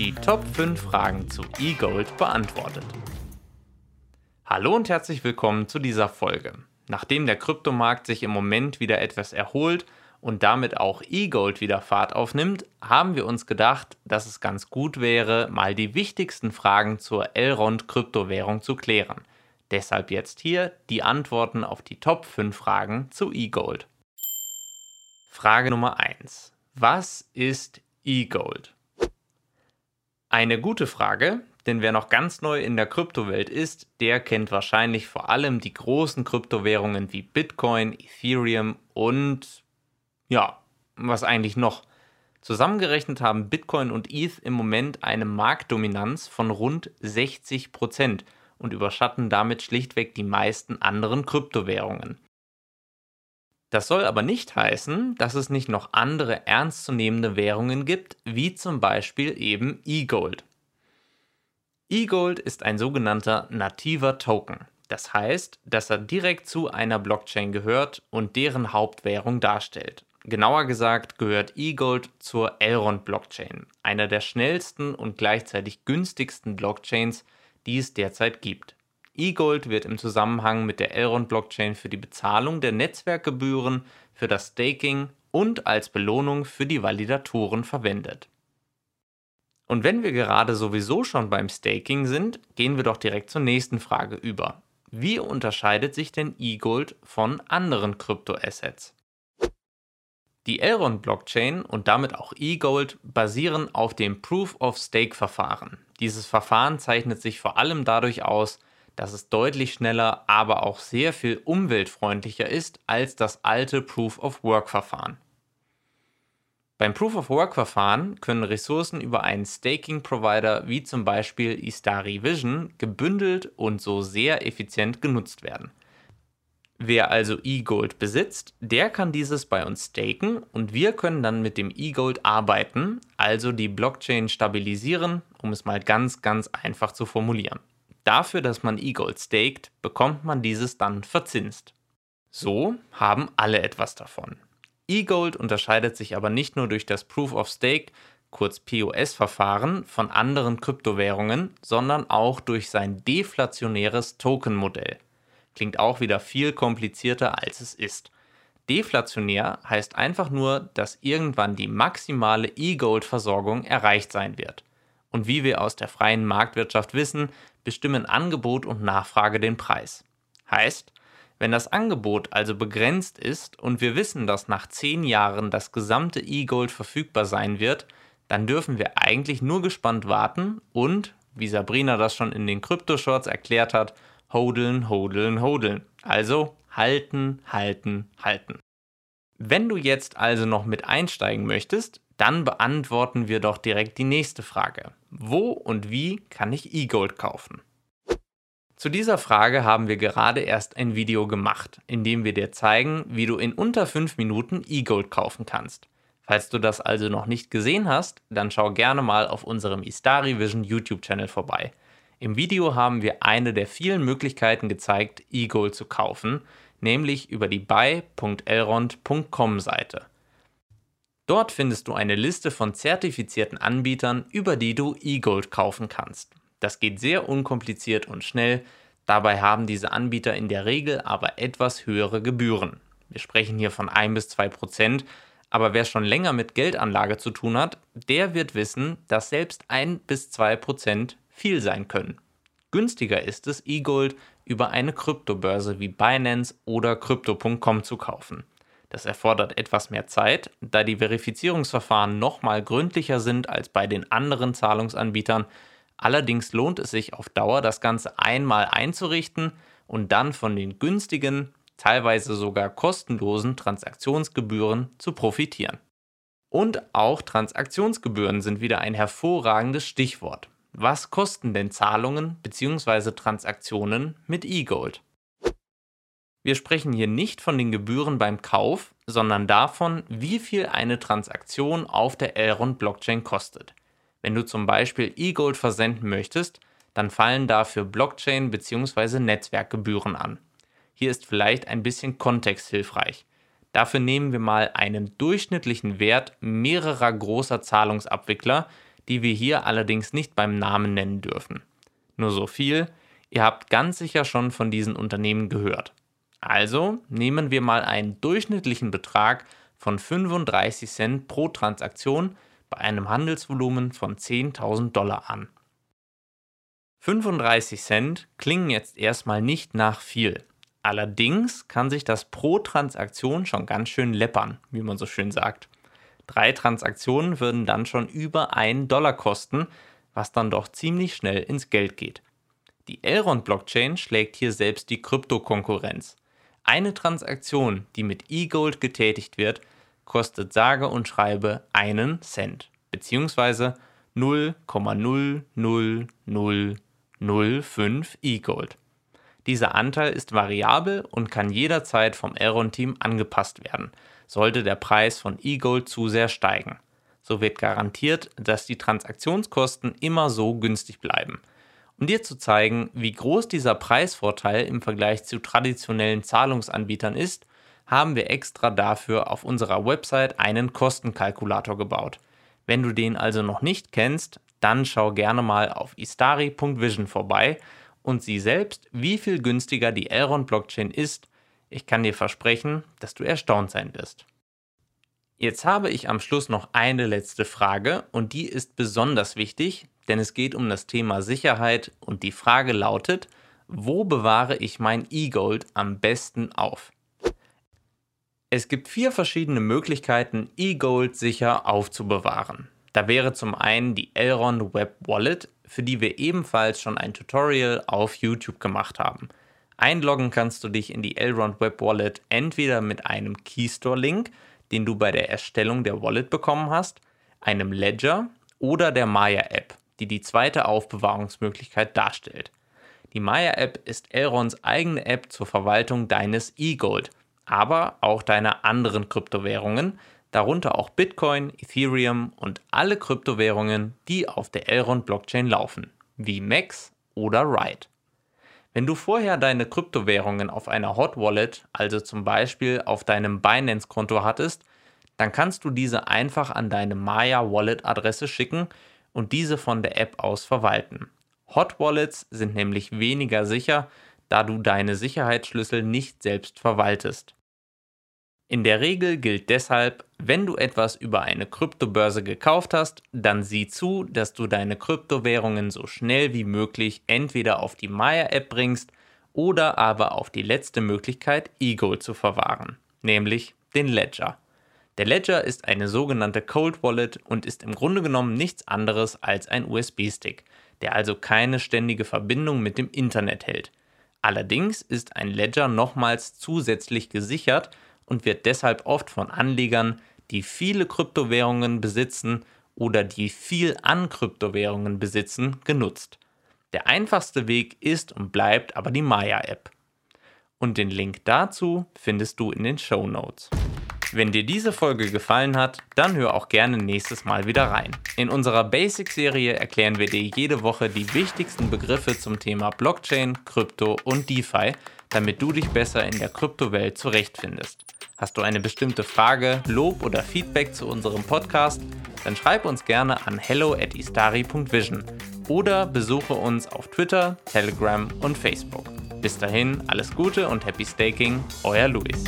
Die Top 5 Fragen zu eGold beantwortet. Hallo und herzlich willkommen zu dieser Folge. Nachdem der Kryptomarkt sich im Moment wieder etwas erholt und damit auch eGold wieder Fahrt aufnimmt, haben wir uns gedacht, dass es ganz gut wäre, mal die wichtigsten Fragen zur Elrond Kryptowährung zu klären. Deshalb jetzt hier die Antworten auf die Top 5 Fragen zu eGold. Frage Nummer 1. Was ist eGold? Eine gute Frage, denn wer noch ganz neu in der Kryptowelt ist, der kennt wahrscheinlich vor allem die großen Kryptowährungen wie Bitcoin, Ethereum und ja, was eigentlich noch? Zusammengerechnet haben Bitcoin und ETH im Moment eine Marktdominanz von rund 60 Prozent und überschatten damit schlichtweg die meisten anderen Kryptowährungen. Das soll aber nicht heißen, dass es nicht noch andere ernstzunehmende Währungen gibt, wie zum Beispiel eben eGold. eGold ist ein sogenannter nativer Token. Das heißt, dass er direkt zu einer Blockchain gehört und deren Hauptwährung darstellt. Genauer gesagt gehört eGold zur Elrond Blockchain, einer der schnellsten und gleichzeitig günstigsten Blockchains, die es derzeit gibt. eGold wird im Zusammenhang mit der Elrond Blockchain für die Bezahlung der Netzwerkgebühren, für das Staking und als Belohnung für die Validatoren verwendet. Und wenn wir gerade sowieso schon beim Staking sind, gehen wir doch direkt zur nächsten Frage über. Wie unterscheidet sich denn eGold von anderen Kryptoassets? Die Elrond-Blockchain und damit auch eGold basieren auf dem Proof-of-Stake-Verfahren. Dieses Verfahren zeichnet sich vor allem dadurch aus, dass es deutlich schneller, aber auch sehr viel umweltfreundlicher ist als das alte Proof-of-Work-Verfahren. Beim Proof-of-Work-Verfahren können Ressourcen über einen Staking-Provider wie zum Beispiel Istari Vision gebündelt und so sehr effizient genutzt werden. Wer also eGold besitzt, der kann dieses bei uns staken und wir können dann mit dem eGold arbeiten, also die Blockchain stabilisieren, um es mal ganz, ganz einfach zu formulieren. Dafür, dass man eGold staked, bekommt man dieses dann verzinst. So haben alle etwas davon. eGold unterscheidet sich aber nicht nur durch das Proof of Stake, kurz POS-Verfahren, von anderen Kryptowährungen, sondern auch durch sein deflationäres Token-Modell. Klingt auch wieder viel komplizierter, als es ist. Deflationär heißt einfach nur, dass irgendwann die maximale E-Gold-Versorgung erreicht sein wird. Und wie wir aus der freien Marktwirtschaft wissen, bestimmen Angebot und Nachfrage den Preis. Heißt, wenn das Angebot also begrenzt ist und wir wissen, dass nach 10 Jahren das gesamte E-Gold verfügbar sein wird, dann dürfen wir eigentlich nur gespannt warten und, wie Sabrina das schon in den Krypto-Shorts erklärt hat, hodeln, hodeln, hodeln. Also halten, halten, halten. Wenn du jetzt also noch mit einsteigen möchtest, dann beantworten wir doch direkt die nächste Frage. Wo und wie kann ich eGold kaufen? Zu dieser Frage haben wir gerade erst ein Video gemacht, in dem wir dir zeigen, wie du in unter 5 Minuten eGold kaufen kannst. Falls du das also noch nicht gesehen hast, dann schau gerne mal auf unserem Istari Vision YouTube-Channel vorbei. Im Video haben wir eine der vielen Möglichkeiten gezeigt, eGold zu kaufen, nämlich über die buy.elrond.com Seite. Dort findest du eine Liste von zertifizierten Anbietern, über die du eGold kaufen kannst. Das geht sehr unkompliziert und schnell, dabei haben diese Anbieter in der Regel aber etwas höhere Gebühren. Wir sprechen hier von 1 bis 2 Prozent, aber wer schon länger mit Geldanlage zu tun hat, der wird wissen, dass selbst 1 bis 2 Prozent viel sein können. Günstiger ist es, eGold über eine Kryptobörse wie Binance oder Crypto.com zu kaufen. Das erfordert etwas mehr Zeit, da die Verifizierungsverfahren nochmal gründlicher sind als bei den anderen Zahlungsanbietern. Allerdings lohnt es sich auf Dauer, das Ganze einmal einzurichten und dann von den günstigen, teilweise sogar kostenlosen Transaktionsgebühren zu profitieren. Und auch Transaktionsgebühren sind wieder ein hervorragendes Stichwort. Was kosten denn Zahlungen bzw. Transaktionen mit eGold? Wir sprechen hier nicht von den Gebühren beim Kauf, sondern davon, wie viel eine Transaktion auf der Elrond Blockchain kostet. Wenn du zum Beispiel eGold versenden möchtest, dann fallen dafür Blockchain bzw. Netzwerkgebühren an. Hier ist vielleicht ein bisschen Kontext hilfreich. Dafür nehmen wir mal einen durchschnittlichen Wert mehrerer großer Zahlungsabwickler, die wir hier allerdings nicht beim Namen nennen dürfen. Nur so viel, ihr habt ganz sicher schon von diesen Unternehmen gehört. Also nehmen wir mal einen durchschnittlichen Betrag von 35 Cent pro Transaktion bei einem Handelsvolumen von 10.000 Dollar an. 35 Cent klingen jetzt erstmal nicht nach viel. Allerdings kann sich das pro Transaktion schon ganz schön läppern, wie man so schön sagt. Drei Transaktionen würden dann schon über einen Dollar kosten, was dann doch ziemlich schnell ins Geld geht. Die Elrond-Blockchain schlägt hier selbst die Kryptokonkurrenz. Eine Transaktion, die mit eGold getätigt wird, kostet sage und schreibe einen Cent, beziehungsweise 0,00005 eGold. Dieser Anteil ist variabel und kann jederzeit vom Elrond-Team angepasst werden, sollte der Preis von eGold zu sehr steigen. So wird garantiert, dass die Transaktionskosten immer so günstig bleiben. Um dir zu zeigen, wie groß dieser Preisvorteil im Vergleich zu traditionellen Zahlungsanbietern ist, haben wir extra dafür auf unserer Website einen Kostenkalkulator gebaut. Wenn du den also noch nicht kennst, dann schau gerne mal auf istari.vision vorbei und sieh selbst, wie viel günstiger die Elrond Blockchain ist ich kann dir versprechen, dass du erstaunt sein wirst. Jetzt habe ich am Schluss noch eine letzte Frage und die ist besonders wichtig, denn es geht um das Thema Sicherheit und die Frage lautet, wo bewahre ich mein E-Gold am besten auf? Es gibt vier verschiedene Möglichkeiten, E-Gold sicher aufzubewahren. Da wäre zum einen die Elrond Web Wallet, für die wir ebenfalls schon ein Tutorial auf YouTube gemacht haben. Einloggen kannst du dich in die Elrond Web Wallet entweder mit einem Keystore-Link, den du bei der Erstellung der Wallet bekommen hast, einem Ledger oder der Maya-App, die die zweite Aufbewahrungsmöglichkeit darstellt. Die Maya-App ist Elronds eigene App zur Verwaltung deines E-Gold, aber auch deiner anderen Kryptowährungen, darunter auch Bitcoin, Ethereum und alle Kryptowährungen, die auf der Elrond Blockchain laufen, wie Max oder Ride. Wenn du vorher deine Kryptowährungen auf einer Hot Wallet, also zum Beispiel auf deinem Binance-Konto hattest, dann kannst du diese einfach an deine Maya Wallet-Adresse schicken und diese von der App aus verwalten. Hot Wallets sind nämlich weniger sicher, da du deine Sicherheitsschlüssel nicht selbst verwaltest. In der Regel gilt deshalb, wenn du etwas über eine Kryptobörse gekauft hast, dann sieh zu, dass du deine Kryptowährungen so schnell wie möglich entweder auf die Maya-App bringst oder aber auf die letzte Möglichkeit, eGold zu verwahren, nämlich den Ledger. Der Ledger ist eine sogenannte Cold Wallet und ist im Grunde genommen nichts anderes als ein USB-Stick, der also keine ständige Verbindung mit dem Internet hält. Allerdings ist ein Ledger nochmals zusätzlich gesichert und wird deshalb oft von Anlegern, die viele Kryptowährungen besitzen oder die viel an Kryptowährungen besitzen, genutzt. Der einfachste Weg ist und bleibt aber die Maya-App. Und den Link dazu findest du in den Show Notes. Wenn dir diese Folge gefallen hat, dann hör auch gerne nächstes Mal wieder rein. In unserer Basic-Serie erklären wir dir jede Woche die wichtigsten Begriffe zum Thema Blockchain, Krypto und DeFi, damit du dich besser in der Kryptowelt zurechtfindest. Hast du eine bestimmte Frage, Lob oder Feedback zu unserem Podcast? Dann schreib uns gerne an hello at istari.vision oder besuche uns auf Twitter, Telegram und Facebook. Bis dahin, alles Gute und happy staking, euer Luis.